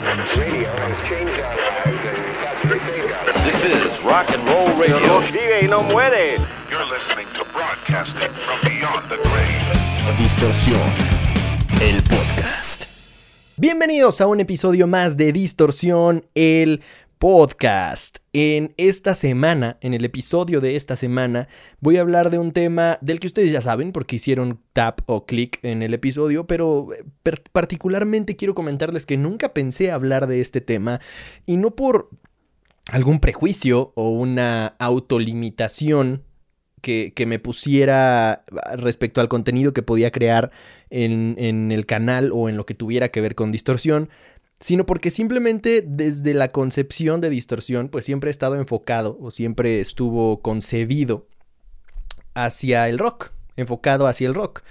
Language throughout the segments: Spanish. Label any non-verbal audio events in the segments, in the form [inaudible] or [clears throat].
This is rock and roll radio. Vive y no muere. You're listening to broadcasting from beyond the grave. Distorsión, el podcast. Bienvenidos a un episodio más de Distorsión, el podcast. En esta semana, en el episodio de esta semana, voy a hablar de un tema del que ustedes ya saben porque hicieron tap o click en el episodio, pero eh, particularmente quiero comentarles que nunca pensé hablar de este tema y no por algún prejuicio o una autolimitación que, que me pusiera respecto al contenido que podía crear en, en el canal o en lo que tuviera que ver con distorsión, sino porque simplemente desde la concepción de distorsión, pues siempre he estado enfocado o siempre estuvo concebido hacia el rock, enfocado hacia el rock.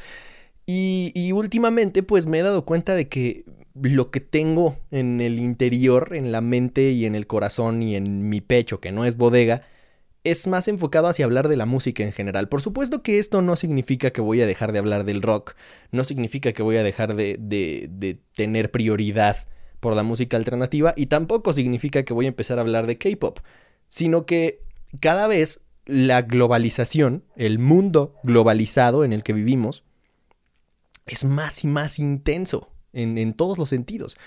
Y, y últimamente pues me he dado cuenta de que lo que tengo en el interior, en la mente y en el corazón y en mi pecho, que no es bodega, es más enfocado hacia hablar de la música en general. Por supuesto que esto no significa que voy a dejar de hablar del rock, no significa que voy a dejar de, de, de tener prioridad por la música alternativa y tampoco significa que voy a empezar a hablar de K-Pop, sino que cada vez la globalización, el mundo globalizado en el que vivimos, es más y más intenso en, en todos los sentidos.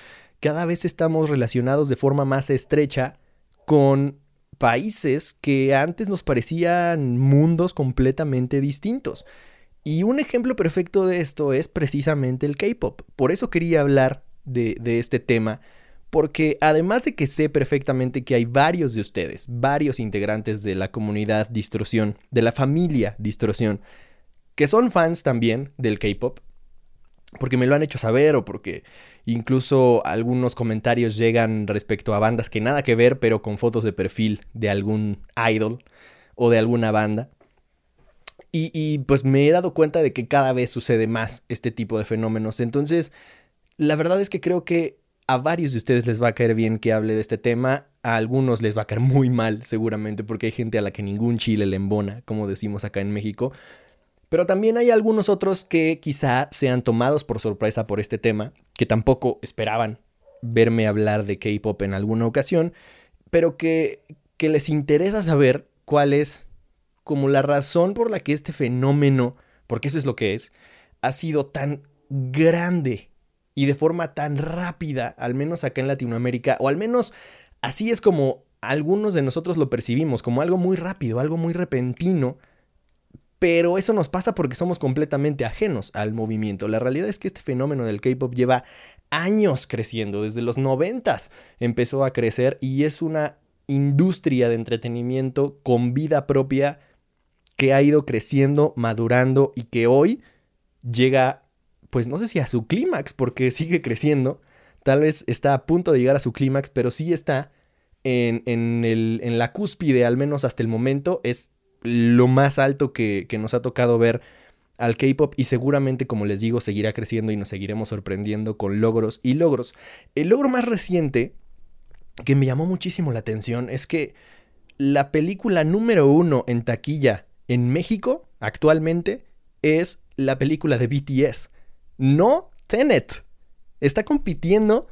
Cada vez estamos relacionados de forma más estrecha con países que antes nos parecían mundos completamente distintos. Y un ejemplo perfecto de esto es precisamente el K-Pop. Por eso quería hablar de, este tema, porque además de que sé perfectamente que hay varios de ustedes, varios integrantes de la comunidad Distorsión, de la familia Distorsión, que son fans también del K-Pop, porque me lo han hecho saber o porque incluso algunos comentarios llegan respecto a bandas que nada que ver, pero con fotos de perfil de algún idol o de alguna banda. Y, y, pues me he dado cuenta de que cada vez sucede más este tipo de fenómenos. Entonces, la verdad es que creo que a varios de ustedes les va a caer bien que hable de este tema. A algunos les va a caer muy mal, seguramente, porque hay gente a la que ningún chile le embona, como decimos acá en México. Pero también hay algunos otros que quizá sean tomados por sorpresa por este tema, que tampoco esperaban verme hablar de K-pop en alguna ocasión, pero que, que les interesa saber cuál es como la razón por la que este fenómeno, porque eso es lo que es, ha sido tan grande y de forma tan rápida, al menos acá en Latinoamérica, o al menos así es como algunos de nosotros lo percibimos, como algo muy rápido, algo muy repentino, pero eso nos pasa porque somos completamente ajenos al movimiento. La realidad es que este fenómeno del K-Pop lleva años creciendo, desde los noventas empezó a crecer y es una industria de entretenimiento con vida propia que ha ido creciendo, madurando y que hoy llega, pues no sé si a su clímax, porque sigue creciendo, tal vez está a punto de llegar a su clímax, pero sí está en, en, el, en la cúspide, al menos hasta el momento, es lo más alto que, que nos ha tocado ver al K-Pop y seguramente, como les digo, seguirá creciendo y nos seguiremos sorprendiendo con logros y logros. El logro más reciente que me llamó muchísimo la atención es que la película número uno en taquilla en México actualmente es la película de BTS, no Tenet. Está compitiendo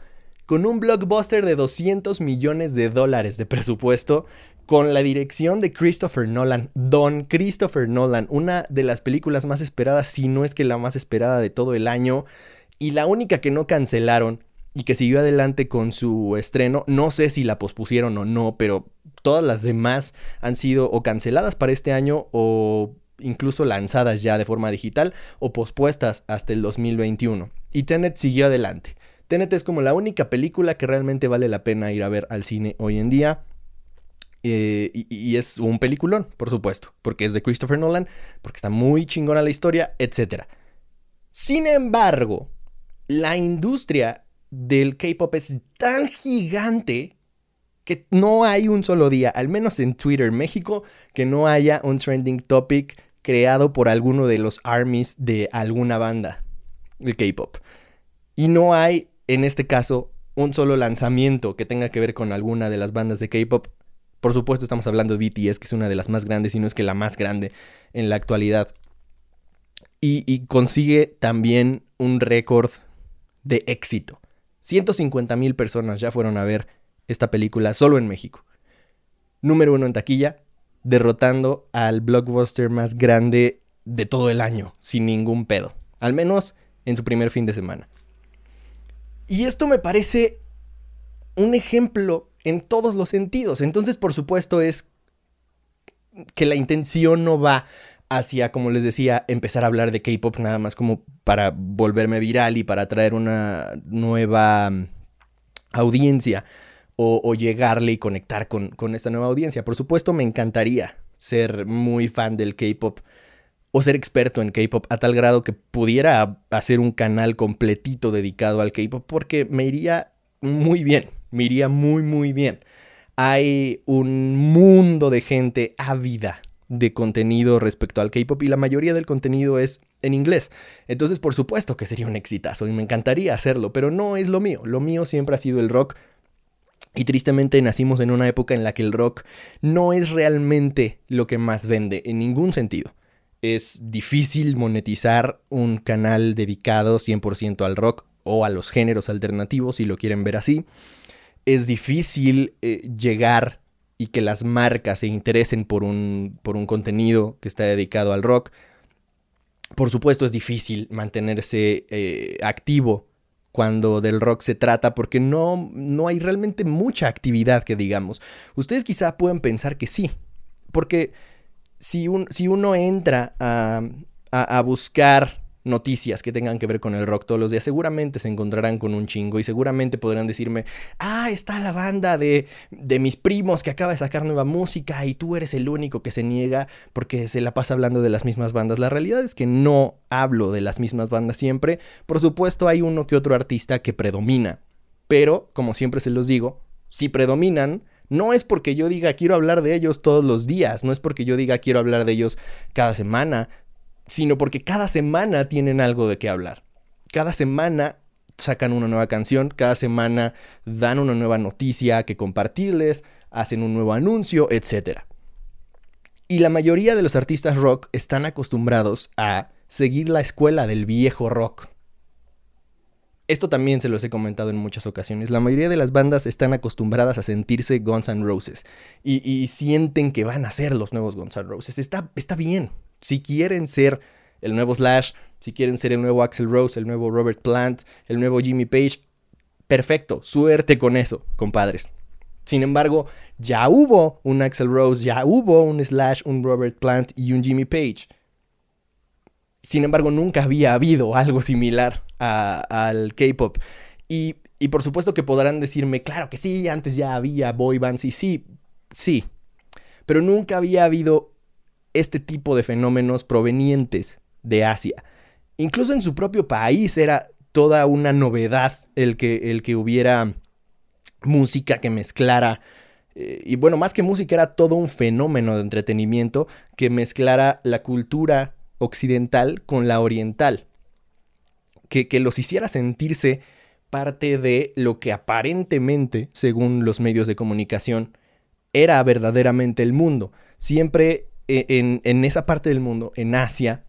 con un blockbuster de 200 millones de dólares de presupuesto con la dirección de Christopher Nolan, Don Christopher Nolan, una de las películas más esperadas, si no es que la más esperada de todo el año, y la única que no cancelaron y que siguió adelante con su estreno, no sé si la pospusieron o no, pero todas las demás han sido o canceladas para este año o incluso lanzadas ya de forma digital o pospuestas hasta el 2021. Y Tenet siguió adelante. Tenet es como la única película que realmente vale la pena ir a ver al cine hoy en día. Eh, y, y, es un peliculón, por supuesto, porque es de Christopher Nolan, porque está muy chingona la historia, etc. Sin embargo, la industria del K-pop es tan gigante que no hay un solo día, al menos en Twitter México, que no haya un trending topic creado por alguno de los armies de alguna banda de K-pop. Y no hay, en este caso, un solo lanzamiento que tenga que ver con alguna de las bandas de K-pop. Por supuesto, estamos hablando de BTS, que es una de las más grandes, y no es que la más grande en la actualidad. Y, y consigue también un récord de éxito. 150 mil personas ya fueron a ver esta película solo en México. Número uno en taquilla, derrotando al blockbuster más grande de todo el año, sin ningún pedo. Al menos en su primer fin de semana. Y esto me parece un ejemplo en todos los sentidos. Entonces, por supuesto, es que la intención no va hacia, como les decía, empezar a hablar de K-Pop nada más como para volverme viral y para traer una nueva mm, audiencia o, llegarle y conectar con, con esta nueva audiencia. Por supuesto, me encantaría ser muy fan del K-Pop o ser experto en K-pop a tal grado que pudiera hacer un canal completito dedicado al K-pop porque me iría muy bien, me iría muy muy bien. Hay un mundo de gente ávida de contenido respecto al K-pop y la mayoría del contenido es en inglés. Entonces, por supuesto que sería un exitazo y me encantaría hacerlo, pero no es lo mío. Lo mío siempre ha sido el rock. Y tristemente nacimos en una época en la que el rock no es realmente lo que más vende, en ningún sentido. Es difícil monetizar un canal dedicado 100% al rock o a los géneros alternativos, si lo quieren ver así. Es difícil eh, llegar y que las marcas se interesen por un, por un contenido que está dedicado al rock. Por supuesto es difícil mantenerse eh, activo cuando del rock se trata porque no, no hay realmente mucha actividad que digamos. Ustedes quizá pueden pensar que sí, porque si, un, si uno entra a, a buscar noticias que tengan que ver con el rock todos los días, seguramente se encontrarán con un chingo y seguramente podrán decirme, ah, está la banda de, de mis primos que acaba de sacar nueva música y tú eres el único que se niega porque se la pasa hablando de las mismas bandas. La realidad es que no hablo de las mismas bandas siempre. Por supuesto hay uno que otro artista que predomina, pero como siempre se los digo, si predominan, no es porque yo diga quiero hablar de ellos todos los días, no es porque yo diga quiero hablar de ellos cada semana, sino porque cada semana tienen algo de qué hablar. Cada semana sacan una nueva canción, cada semana dan una nueva noticia que compartirles, hacen un nuevo anuncio, etc. Y la mayoría de los artistas rock están acostumbrados a seguir la escuela del viejo rock. Esto también se los he comentado en muchas ocasiones. La mayoría de las bandas están acostumbradas a sentirse Guns N' Roses y, sienten que van a ser los nuevos Guns N' Roses. Está, está bien, si quieren ser el nuevo Slash, si quieren ser el nuevo Axel Rose, el nuevo Robert Plant, el nuevo Jimmy Page, perfecto, suerte con eso, compadres. Sin embargo, ya hubo un Axel Rose, ya hubo un Slash, un Robert Plant y un Jimmy Page. Sin embargo, nunca había habido algo similar al K-pop. Y, y, por supuesto que podrán decirme, claro que sí, antes ya había boy bands y sí, sí. Pero nunca había habido este tipo de fenómenos provenientes de Asia. Incluso en su propio país era toda una novedad el que, el que hubiera música que mezclara, eh, y bueno, más que música era todo un fenómeno de entretenimiento que mezclara la cultura occidental con la oriental, que, que los hiciera sentirse parte de lo que aparentemente, según los medios de comunicación, era verdaderamente el mundo. Siempre e, en, esa parte del mundo, en Asia,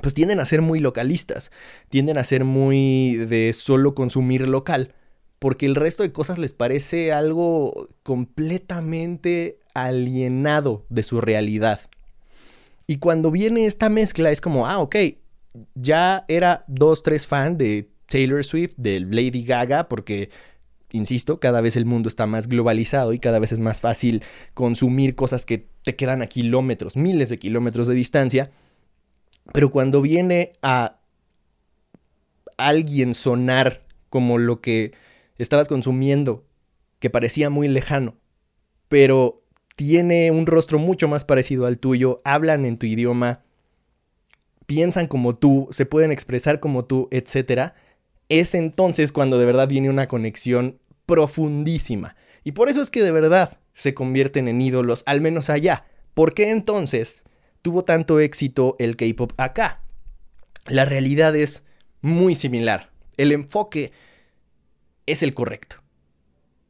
pues tienden a ser muy localistas, tienden a ser muy de solo consumir local, porque el resto de cosas les parece algo completamente alienado de su realidad. Y cuando viene esta mezcla es como, ah, ok, ya era dos, tres fan de Taylor Swift, de Lady Gaga, porque insisto, cada vez el mundo está más globalizado y cada vez es más fácil consumir cosas que te quedan a kilómetros, miles de kilómetros de distancia. Pero cuando viene a alguien sonar como lo que estabas consumiendo, que parecía muy lejano, pero tiene un rostro mucho más parecido al tuyo, hablan en tu idioma, piensan como tú, se pueden expresar como tú, etcétera, es entonces cuando de verdad viene una conexión profundísima. Y por eso es que de verdad se convierten en ídolos, al menos allá. ¿Por qué entonces tuvo tanto éxito el K-Pop acá? La realidad es muy similar. El enfoque es el correcto.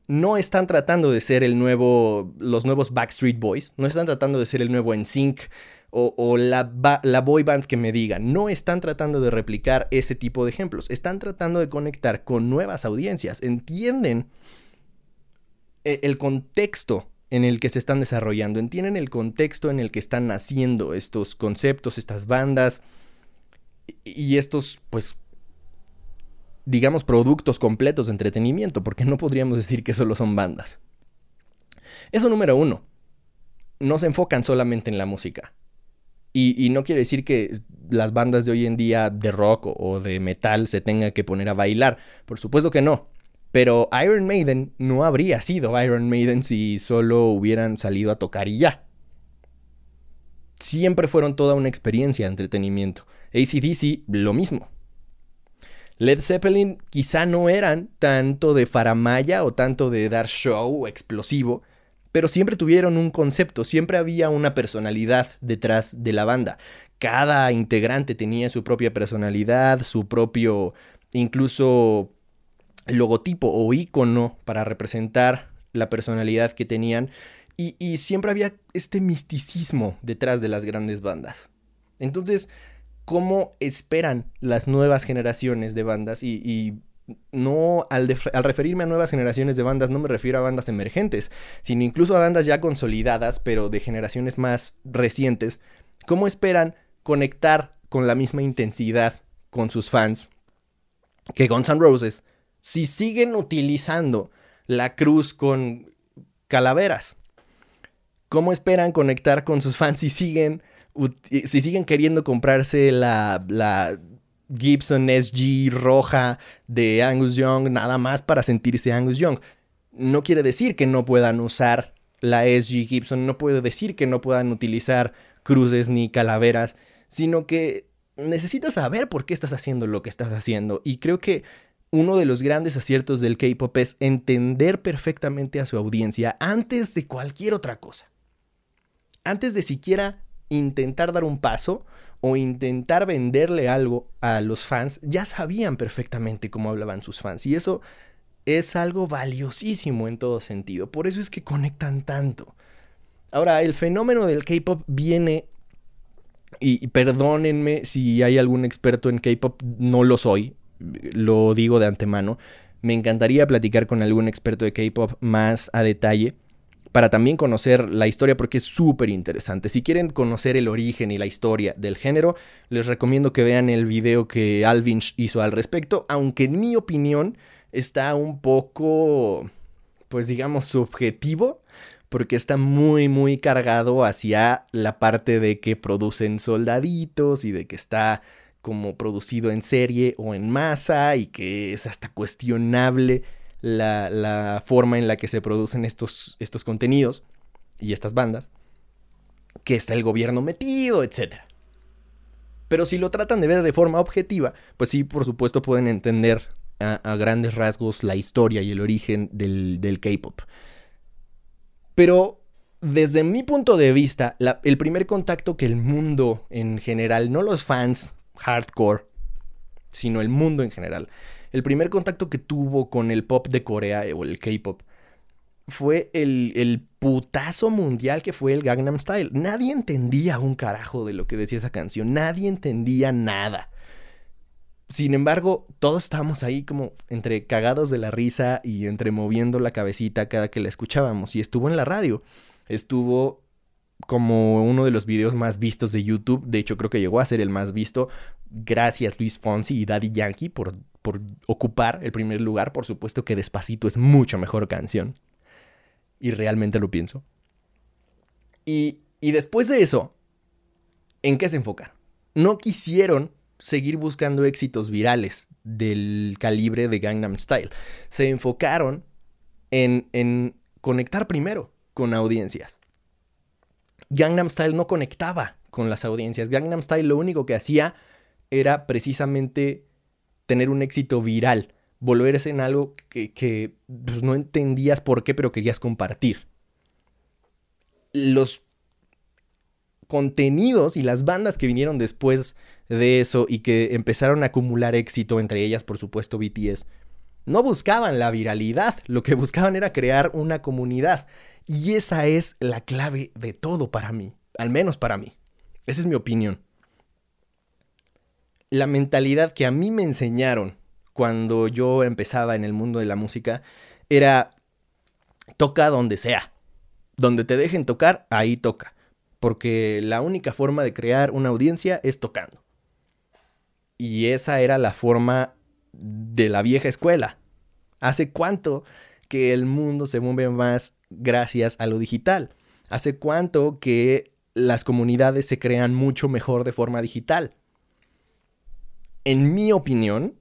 no están tratando de ser el nuevo, los nuevos Backstreet Boys, no están tratando de ser el nuevo NSYNC o, la, la boy band que me diga, no están tratando de replicar ese tipo de ejemplos, están tratando de conectar con nuevas audiencias, entienden e- el contexto en el que se están desarrollando, entienden el contexto en el que están naciendo estos conceptos, estas bandas y estos, pues, digamos, productos completos de entretenimiento, porque no podríamos decir que solo son bandas. Eso número uno. No se enfocan solamente en la música. Y, no quiere decir que las bandas de hoy en día de rock o, o de metal se tengan que poner a bailar. Por supuesto que no. Pero Iron Maiden no habría sido Iron Maiden si solo hubieran salido a tocar y ya. Siempre fueron toda una experiencia de entretenimiento. ACDC, lo mismo. Led Zeppelin quizá no eran tanto de faramaya o tanto de dar show explosivo, pero siempre tuvieron un concepto, siempre había una personalidad detrás de la banda. Cada integrante tenía su propia personalidad, su propio incluso logotipo o icono para representar la personalidad que tenían y, siempre había este misticismo detrás de las grandes bandas. Entonces, cómo esperan las nuevas generaciones de bandas y no al, al, referirme a nuevas generaciones de bandas no me refiero a bandas emergentes, sino incluso a bandas ya consolidadas, pero de generaciones más recientes, cómo esperan conectar con la misma intensidad con sus fans que Guns N' Roses si siguen utilizando la cruz con calaveras. ¿Cómo esperan conectar con sus fans si siguen si siguen queriendo comprarse la, la, Gibson SG roja de Angus Young nada más para sentirse Angus Young. No quiere decir que no puedan usar la SG Gibson, no puede decir que no puedan utilizar cruces ni calaveras, sino que necesitas saber por qué estás haciendo lo que estás haciendo. Y creo que uno de los grandes aciertos del K-Pop es entender perfectamente a su audiencia antes de cualquier otra cosa. Antes de siquiera intentar dar un paso o intentar venderle algo a los fans, ya sabían perfectamente cómo hablaban sus fans. Y eso es algo valiosísimo en todo sentido. Por eso es que conectan tanto. Ahora, el fenómeno del K-Pop viene, y, perdónenme si hay algún experto en K-Pop, no lo soy, lo digo de antemano. Me encantaría platicar con algún experto de K-Pop más a detalle para también conocer la historia porque es súper interesante. Si quieren conocer el origen y la historia del género, les recomiendo que vean el video que Alvinch hizo al respecto, aunque en mi opinión está un poco, pues digamos, subjetivo, porque está muy, muy cargado hacia la parte de que producen soldaditos y de que está como producido en serie o en masa y que es hasta cuestionable la, forma en la que se producen estos, estos contenidos y estas bandas, que está el gobierno metido, etc. Pero si lo tratan de ver de forma objetiva, pues sí, por supuesto pueden entender a, grandes rasgos la historia y el origen del, del K-Pop. Pero desde mi punto de vista, el primer contacto que el mundo en general, no los fans hardcore, sino el mundo en general, el primer contacto que tuvo con el pop de Corea o el K-pop fue el, el, putazo mundial que fue el Gangnam Style. Nadie entendía un carajo de lo que decía esa canción, nadie entendía nada. Sin embargo, todos estábamos ahí como entre cagados de la risa y entre moviendo la cabecita cada que la escuchábamos. Y estuvo en la radio, estuvo como uno de los videos más vistos de YouTube. De hecho, creo que llegó a ser el más visto. Gracias Luis Fonsi y Daddy Yankee por, por ocupar el primer lugar. Por supuesto que Despacito es mucho mejor canción. Y realmente lo pienso. Y, y después de eso, ¿en qué se enfocaron? No quisieron seguir buscando éxitos virales del calibre de Gangnam Style. Se enfocaron en, en conectar primero con audiencias. Gangnam Style no conectaba con las audiencias. Gangnam Style lo único que hacía era precisamente tener un éxito viral, volverse en algo que, que pues, no entendías por qué, pero querías compartir. Los contenidos y las bandas que vinieron después de eso y que empezaron a acumular éxito, entre ellas por supuesto BTS, No buscaban la viralidad, lo que buscaban era crear una comunidad. Y esa es la clave de todo para mí, al menos para mí. Esa es mi opinión. La mentalidad que a mí me enseñaron cuando yo empezaba en el mundo de la música era toca donde sea. Donde te dejen tocar, ahí toca. Porque la única forma de crear una audiencia es tocando. Y esa era la forma de la vieja escuela. ¿Hace cuánto que el mundo se mueve más gracias a lo digital? ¿Hace cuánto que las comunidades se crean mucho mejor de forma digital? En mi opinión,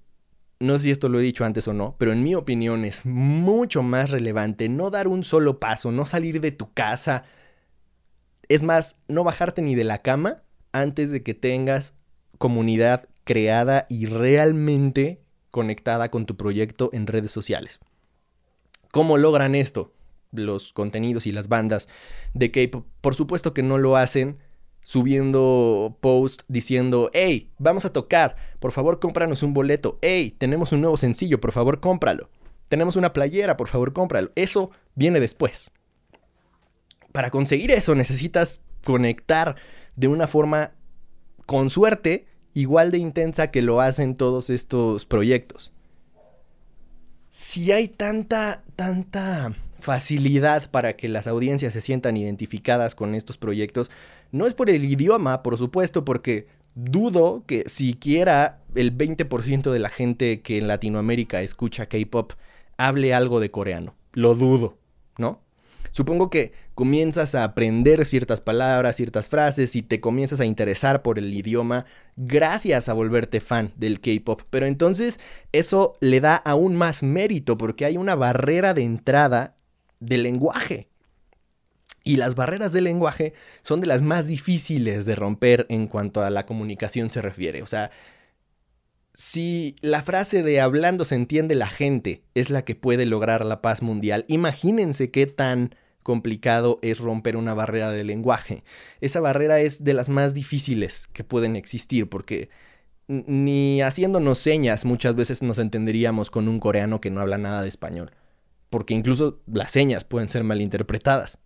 no sé si esto lo he dicho antes o no, pero en mi opinión es mucho más relevante no dar un solo paso, no salir de tu casa. Es más, no bajarte ni de la cama antes de que tengas comunidad creada y realmente conectada con tu proyecto en redes sociales. ¿Cómo logran esto? Los contenidos y las bandas de K-pop, por supuesto que no lo hacen subiendo post diciendo, hey, vamos a tocar, por favor cómpranos un boleto, hey, tenemos un nuevo sencillo, por favor cómpralo, tenemos una playera, por favor cómpralo, eso viene después. Para conseguir eso necesitas conectar de una forma, con suerte, igual de intensa que lo hacen todos estos proyectos. Si hay tanta, tanta facilidad para que las audiencias se sientan identificadas con estos proyectos, no es por el idioma, por supuesto, porque dudo que siquiera el 20% de la gente que en Latinoamérica escucha K-Pop hable algo de coreano. Lo dudo, ¿no? Supongo que comienzas a aprender ciertas palabras, ciertas frases y te comienzas a interesar por el idioma gracias a volverte fan del K-Pop. Pero entonces eso le da aún más mérito porque hay una barrera de entrada del lenguaje. Y las barreras del lenguaje son de las más difíciles de romper en cuanto a la comunicación se refiere. O sea, si la frase de hablando se entiende la gente es la que puede lograr la paz mundial, imagínense qué tan complicado es romper una barrera de lenguaje. Esa barrera es de las más difíciles que pueden existir porque ni haciéndonos señas muchas veces nos entenderíamos con un coreano que no habla nada de español, porque incluso las señas pueden ser malinterpretadas.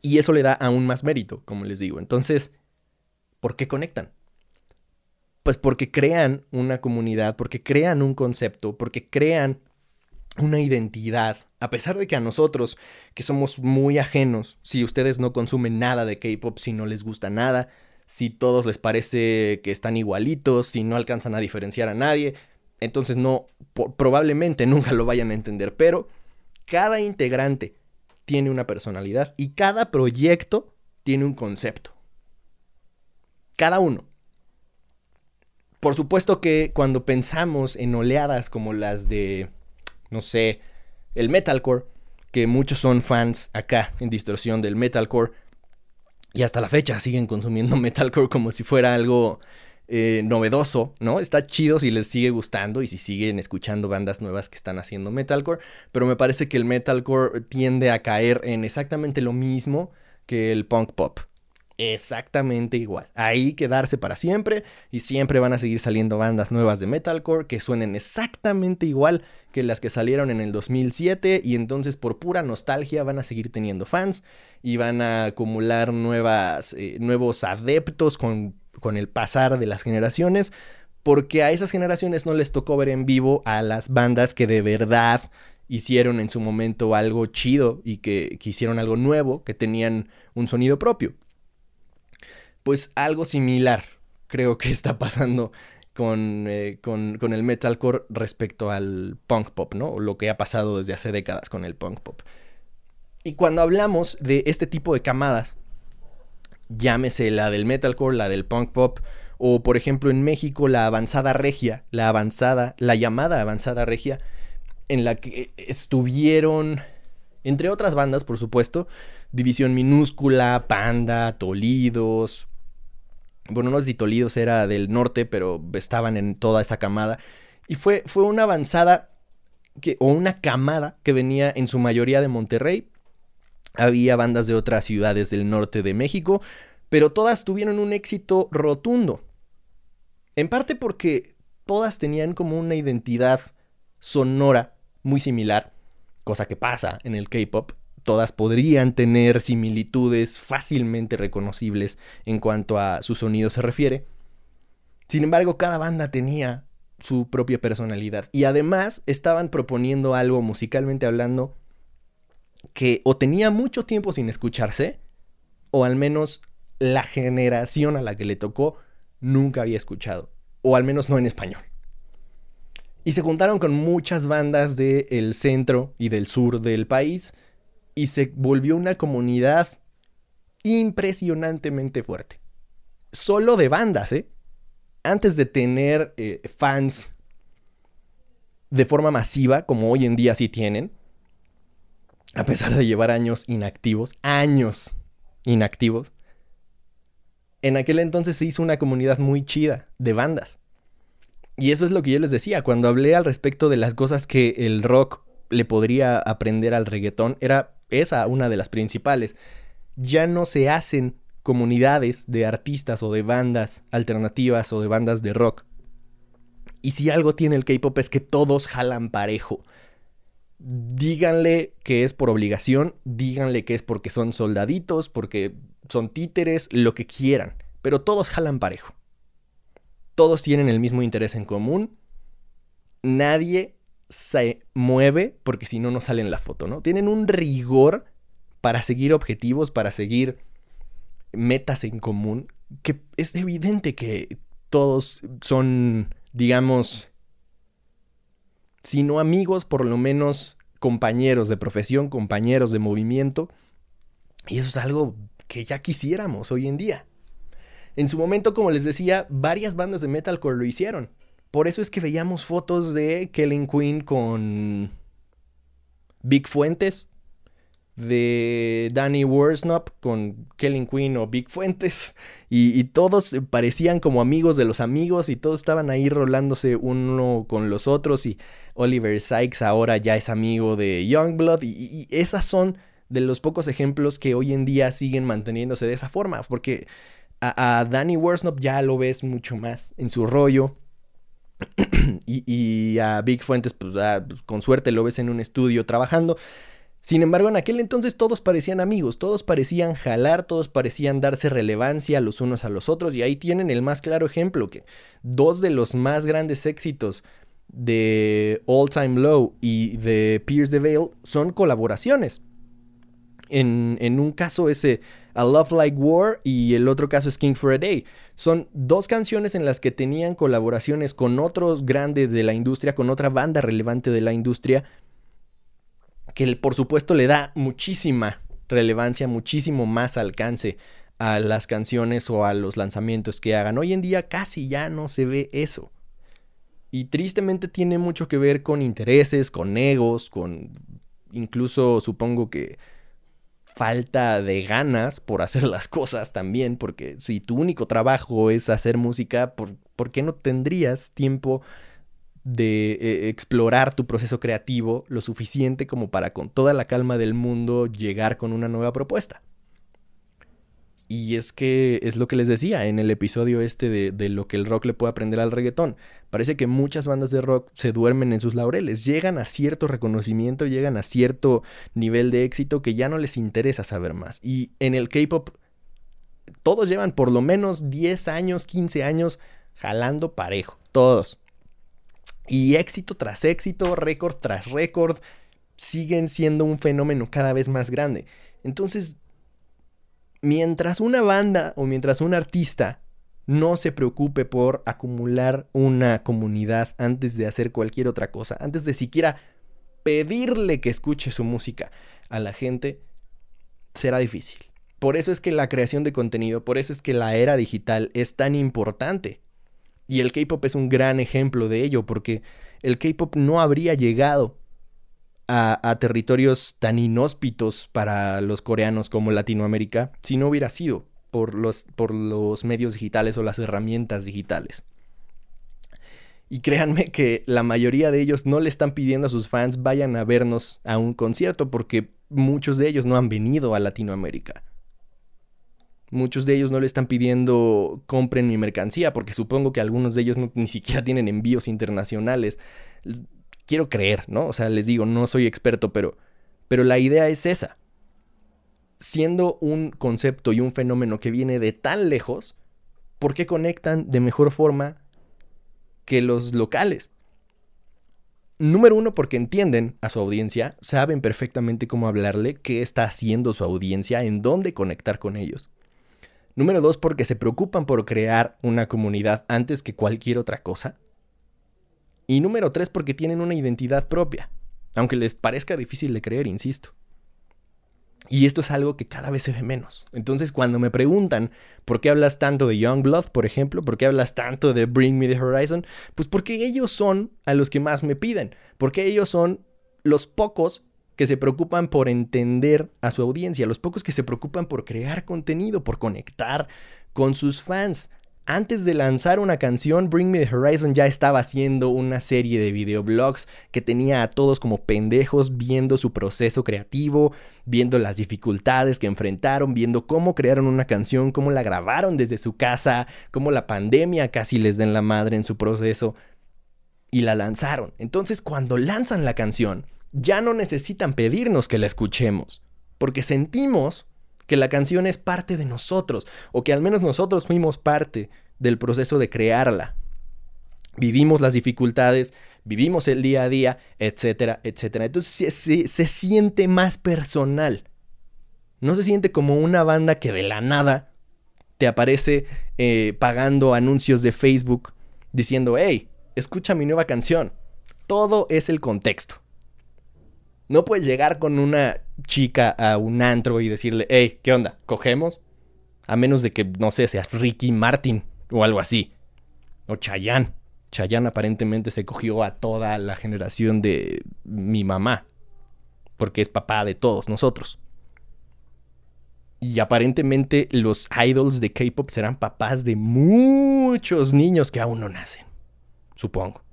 Y eso le da aún más mérito, como les digo. Entonces, ¿por qué conectan? Pues porque crean una comunidad, porque crean un concepto, porque crean una identidad. A pesar de que a nosotros, que somos muy ajenos, si ustedes no consumen nada de K-Pop, si no les gusta nada, si todos les parece que están igualitos, si no alcanzan a diferenciar a nadie, entonces no, probablemente nunca lo vayan a entender. Pero cada integrante tiene una personalidad y cada proyecto tiene un concepto. Cada uno. Por supuesto que cuando pensamos en oleadas como las de, no sé, el metalcore, que muchos son fans acá en distorsión del metalcore, y hasta la fecha siguen consumiendo [laughs] metalcore como si fuera algo eh, novedoso, ¿no? Está chido si les sigue gustando y si siguen escuchando bandas nuevas que están haciendo metalcore, pero me parece que el metalcore tiende a caer en exactamente lo mismo que el punk pop. Exactamente igual. Ahí quedarse para siempre y siempre van a seguir saliendo bandas nuevas de metalcore que suenen exactamente igual que las que salieron en el 2007 y entonces por pura nostalgia van a seguir teniendo fans y van a acumular nuevas, eh, nuevos adeptos con con el pasar de las generaciones, porque a esas generaciones no les tocó ver en vivo a las bandas que de verdad hicieron en su momento algo chido y que, hicieron algo nuevo, que tenían un sonido propio. Pues algo similar creo que está pasando con, eh, con, el metalcore respecto al punk pop, ¿no? O lo que ha pasado desde hace décadas con el punk pop. Y cuando hablamos de este tipo de camadas, llámese la del metalcore, la del punk pop, o por ejemplo en México la avanzada regia, la avanzada, la llamada avanzada regia, en la que estuvieron, entre otras bandas por supuesto, División Minúscula, Panda, Tolidos, bueno, no sé si Tolidos era del norte, pero estaban en toda esa camada, y fue, fue una avanzada que, o una camada que venía en su mayoría de Monterrey, había bandas de otras ciudades del norte de México, pero todas tuvieron un éxito rotundo. En parte porque todas tenían como una identidad sonora muy similar, cosa que pasa en el K-Pop. Todas podrían tener similitudes fácilmente reconocibles en cuanto a su sonido se refiere. Sin embargo, cada banda tenía su propia personalidad y además estaban proponiendo algo musicalmente hablando que o tenía mucho tiempo sin escucharse, o al menos la generación a la que le tocó nunca había escuchado, o al menos no en español. Y se juntaron con muchas bandas del centro y del sur del país y se volvió una comunidad impresionantemente fuerte. Solo de bandas, ¿eh? Antes de tener eh, fans de forma masiva, como hoy en día sí tienen, a pesar de llevar años inactivos, años inactivos, en aquel entonces se hizo una comunidad muy chida de bandas. Y eso es lo que yo les decía, cuando hablé al respecto de las cosas que el rock le podría aprender al reggaetón, era esa una de las principales. Ya no se hacen comunidades de artistas o de bandas alternativas o de bandas de rock. Y si algo tiene el K-Pop es que todos jalan parejo díganle que es por obligación, díganle que es porque son soldaditos, porque son títeres, lo que quieran, pero todos jalan parejo. Todos tienen el mismo interés en común. Nadie se mueve porque si no, no sale en la foto, ¿no? Tienen un rigor para seguir objetivos, para seguir metas en común, que es evidente que todos son, digamos, si no amigos, por lo menos compañeros de profesión, compañeros de movimiento. Y eso es algo que ya quisiéramos hoy en día. En su momento, como les decía, varias bandas de metalcore lo hicieron. Por eso es que veíamos fotos de Kellen Quinn con Big Fuentes, de Danny Worsnop con Kellen Quinn o Big Fuentes. [laughs] Y, todos parecían como amigos de los amigos y todos estaban ahí rolándose uno con los otros. Y Oliver Sykes ahora ya es amigo de Youngblood. Y, y esas son de los pocos ejemplos que hoy en día siguen manteniéndose de esa forma porque a, Danny Worsnop ya lo ves mucho más en su rollo. [clears throat] Y, y, a Big Fuentes pues, ah, pues con suerte lo ves en un estudio trabajando sin embargo, en aquel entonces todos parecían amigos, todos parecían jalar, todos parecían darse relevancia los unos a los otros y ahí tienen el más claro ejemplo que dos de los más grandes éxitos de All Time Low y de Pierce the Veil son colaboraciones. En, en, un caso ese A Love Like War y el otro caso es for a Day. Son dos canciones en las que tenían colaboraciones con otros grandes de la industria, con otra banda relevante de la industria que por supuesto le da muchísima relevancia, muchísimo más alcance a las canciones o a los lanzamientos que hagan. Hoy en día casi ya no se ve eso. Y tristemente tiene mucho que ver con intereses, con egos, con incluso supongo que falta de ganas por hacer las cosas también, porque si tu único trabajo es hacer música, ¿por, ¿por qué no tendrías tiempo de eh, explorar tu proceso creativo lo suficiente como para con toda la calma del mundo llegar con una nueva propuesta. Y es que es lo que les decía en el episodio este de, de, lo que el rock le puede aprender al reggaetón. Parece que muchas bandas de rock se duermen en sus laureles, llegan a cierto reconocimiento, llegan a cierto nivel de éxito que ya no les interesa saber más. Y en el K-Pop todos llevan por lo menos 10 años, 15 años jalando parejo, todos. Y éxito tras éxito, récord tras récord, siguen siendo un fenómeno cada vez más grande. Entonces, mientras una banda o mientras un artista no se preocupe por acumular una comunidad antes de hacer cualquier otra cosa, antes de siquiera pedirle que escuche su música a la gente, será difícil. Por eso es que la creación de contenido, por eso es que la era digital es tan importante. Y el K-Pop es un gran ejemplo de ello, porque el K-Pop no habría llegado a, territorios tan inhóspitos para los coreanos como Latinoamérica si no hubiera sido por los, por los medios digitales o las herramientas digitales. Y créanme que la mayoría de ellos no le están pidiendo a sus fans vayan a vernos a un concierto porque muchos de ellos no han venido a Latinoamérica. Muchos de ellos no le están pidiendo compren mi mercancía, porque supongo que algunos de ellos ni siquiera [laughs] tienen envíos internacionales. quiero creer, ¿no? O sea, les digo, no soy experto, pero, pero la idea es esa. Siendo un concepto y un fenómeno que viene de tan lejos, ¿por qué conectan de mejor forma que los locales? Número uno, porque entienden a su audiencia, saben perfectamente cómo hablarle, qué está haciendo su audiencia, en dónde conectar con ellos. Número dos, porque se preocupan por crear una comunidad antes que cualquier otra cosa. Y número tres, porque tienen una identidad propia, aunque les parezca difícil de creer, insisto. Y esto es algo que cada vez se ve menos. Entonces, cuando me preguntan por qué hablas tanto de Youngblood, por ejemplo, por qué hablas tanto de Bring Me the Horizon, pues porque ellos son a los que más me piden, porque ellos son los pocos que se preocupan por entender a su audiencia, los pocos que se preocupan por crear contenido, por conectar con sus fans. Antes de lanzar una canción, Bring Me the Horizon ya estaba haciendo una serie de videoblogs que tenía a todos como pendejos viendo su proceso creativo, viendo las dificultades que enfrentaron, viendo cómo crearon una canción, cómo la grabaron desde su casa, cómo la pandemia casi les den la madre en su proceso y la lanzaron. Entonces, cuando lanzan la canción, ya no necesitan pedirnos que la escuchemos, porque sentimos que la canción es parte de nosotros, o que al menos nosotros fuimos parte del proceso de crearla. Vivimos las dificultades, vivimos el día a día, etcétera, etcétera. Entonces se, siente más personal. No se siente como una banda que de la nada te aparece eh, pagando anuncios de Facebook diciendo, hey, escucha mi nueva canción. Todo es el contexto. No puedes llegar con una chica a un antro y decirle, hey, ¿qué onda? ¿Cogemos? A menos de que, no sé, sea Ricky Martin o algo así. O Chayanne. Chayanne aparentemente se cogió a toda la generación de mi mamá. Porque es papá de todos nosotros. Y aparentemente los idols de K-pop serán papás de muchos niños que aún no nacen. Supongo.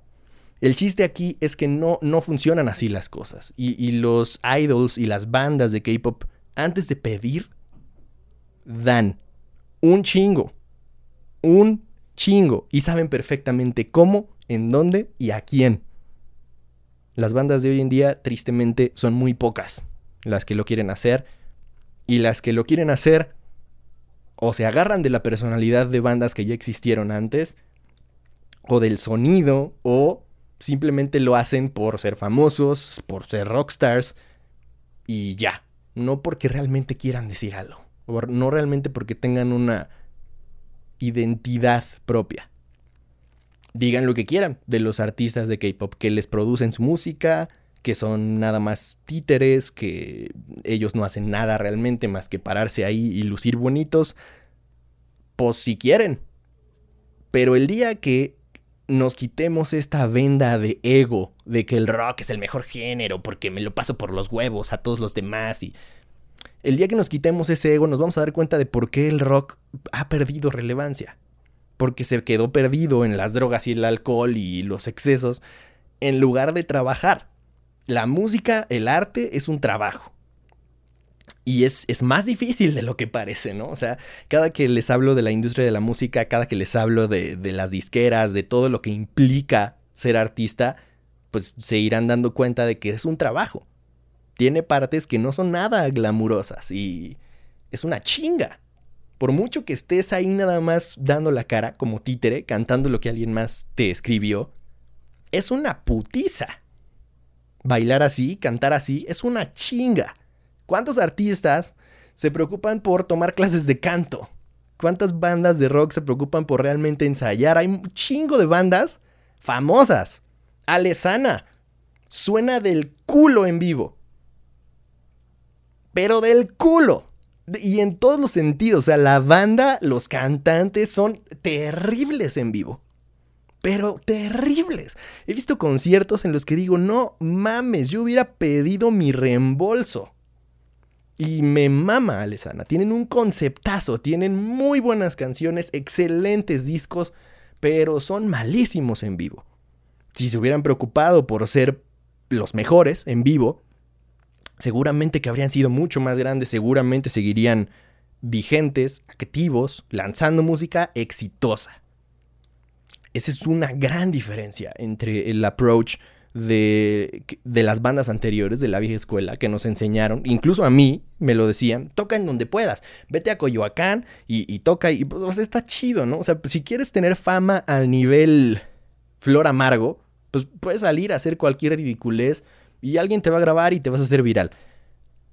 El chiste aquí es que no, no funcionan así las cosas. Y, los idols y las bandas de K-pop, antes de pedir, dan un chingo. Un chingo. Y saben perfectamente cómo, en dónde y a quién. Las bandas de hoy en día, tristemente, son muy pocas las que lo quieren hacer. Y las que lo quieren hacer, o se agarran de la personalidad de bandas que ya existieron antes, o del sonido, o simplemente lo hacen por ser famosos, por ser rockstars y ya. No porque realmente quieran decir algo. O no realmente porque tengan una identidad propia. Digan lo que quieran de los artistas de K-pop, que les producen su música, que son nada más títeres, que ellos no hacen nada realmente más que pararse ahí y lucir bonitos. Pues si quieren. Pero el día que nos quitemos esta venda de ego, de que el rock es el mejor género, porque me lo paso por los huevos a todos los demás y... El día que nos quitemos ese ego nos vamos a dar cuenta de por qué el rock ha perdido relevancia. Porque se quedó perdido en las drogas y el alcohol y los excesos en lugar de trabajar. La música, el arte es un trabajo. Y es, es, más difícil de lo que parece, ¿no? O sea, cada que les hablo de la industria de la música, cada que les hablo de, de las disqueras, de todo lo que implica ser artista, pues se irán dando cuenta de que es un trabajo. Tiene partes que no son nada glamurosas y es una chinga. Por mucho que estés ahí nada más dando la cara como títere, cantando lo que alguien más te escribió, es una putiza. Bailar así, cantar así, es una chinga. ¿Cuántos artistas se preocupan por tomar clases de canto? ¿Cuántas bandas de rock se preocupan por realmente ensayar? Hay un chingo de bandas famosas. Alesana. Suena del culo en vivo. Pero del culo. Y en todos los sentidos. O sea, la banda, los cantantes son terribles en vivo. Pero terribles. He visto conciertos en los que digo, no mames, yo hubiera pedido mi reembolso. Y me mama Alesana. Tienen un conceptazo, tienen muy buenas canciones, excelentes discos, pero son malísimos en vivo. Si se hubieran preocupado por ser los mejores en vivo, seguramente que habrían sido mucho más grandes, seguramente seguirían vigentes, activos, lanzando música exitosa. Esa es una gran diferencia entre el approach de, de, las bandas anteriores de la vieja escuela que nos enseñaron, incluso a mí me lo decían, toca en donde puedas, vete a Coyoacán y, y toca y pues está chido, ¿no? O sea, si quieres tener fama al nivel flor amargo, pues puedes salir a hacer cualquier ridiculez y alguien te va a grabar y te vas a hacer viral.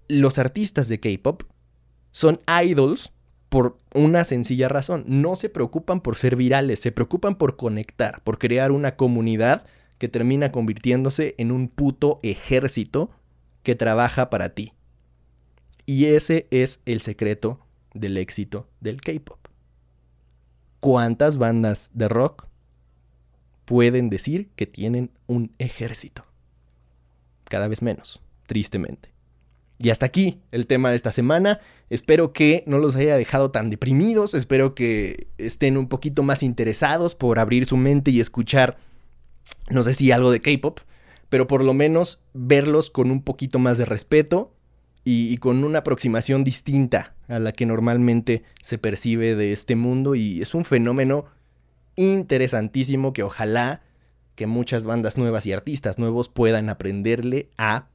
Los artistas de K-Pop son idols por una sencilla razón. No se preocupan por ser virales, se preocupan por conectar, por crear una comunidad que termina convirtiéndose en un puto ejército que trabaja para ti. Y ese es el secreto del éxito del K-Pop. ¿Cuántas bandas de rock pueden decir que tienen un ejército? Cada vez menos, tristemente. Y hasta aquí el tema de esta semana. Espero que no los haya dejado tan deprimidos. Espero que estén un poquito más interesados por abrir su mente y escuchar, no sé si algo de K-Pop, pero por lo menos verlos con un poquito más de respeto y, y, con una aproximación distinta a la que normalmente se percibe de este mundo. Y es un fenómeno interesantísimo que ojalá que muchas bandas nuevas y artistas nuevos puedan aprenderle a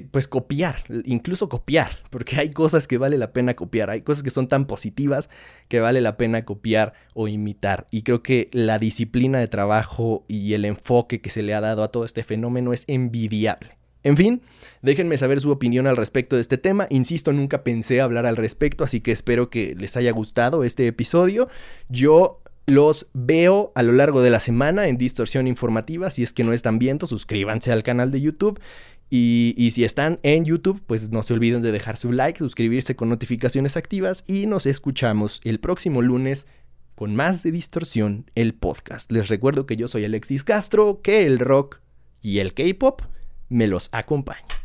pues copiar, incluso copiar, porque hay cosas que vale la pena copiar, hay cosas que son tan positivas que vale la pena copiar o imitar. Y creo que la disciplina de trabajo y el enfoque que se le ha dado a todo este fenómeno es envidiable. En fin, déjenme saber su opinión al respecto de este tema. Insisto, nunca pensé hablar al respecto, así que espero que les haya gustado este episodio. Yo los veo a lo largo de la semana en Distorsión Informativa. Si es que no están viendo, suscríbanse al canal de YouTube. Y, si están en YouTube, pues no se olviden de dejar su like, suscribirse con notificaciones activas y nos escuchamos el próximo lunes con más de Distorsión, el podcast. Les recuerdo que yo soy Alexis Castro, que el rock y el K-Pop me los acompañan.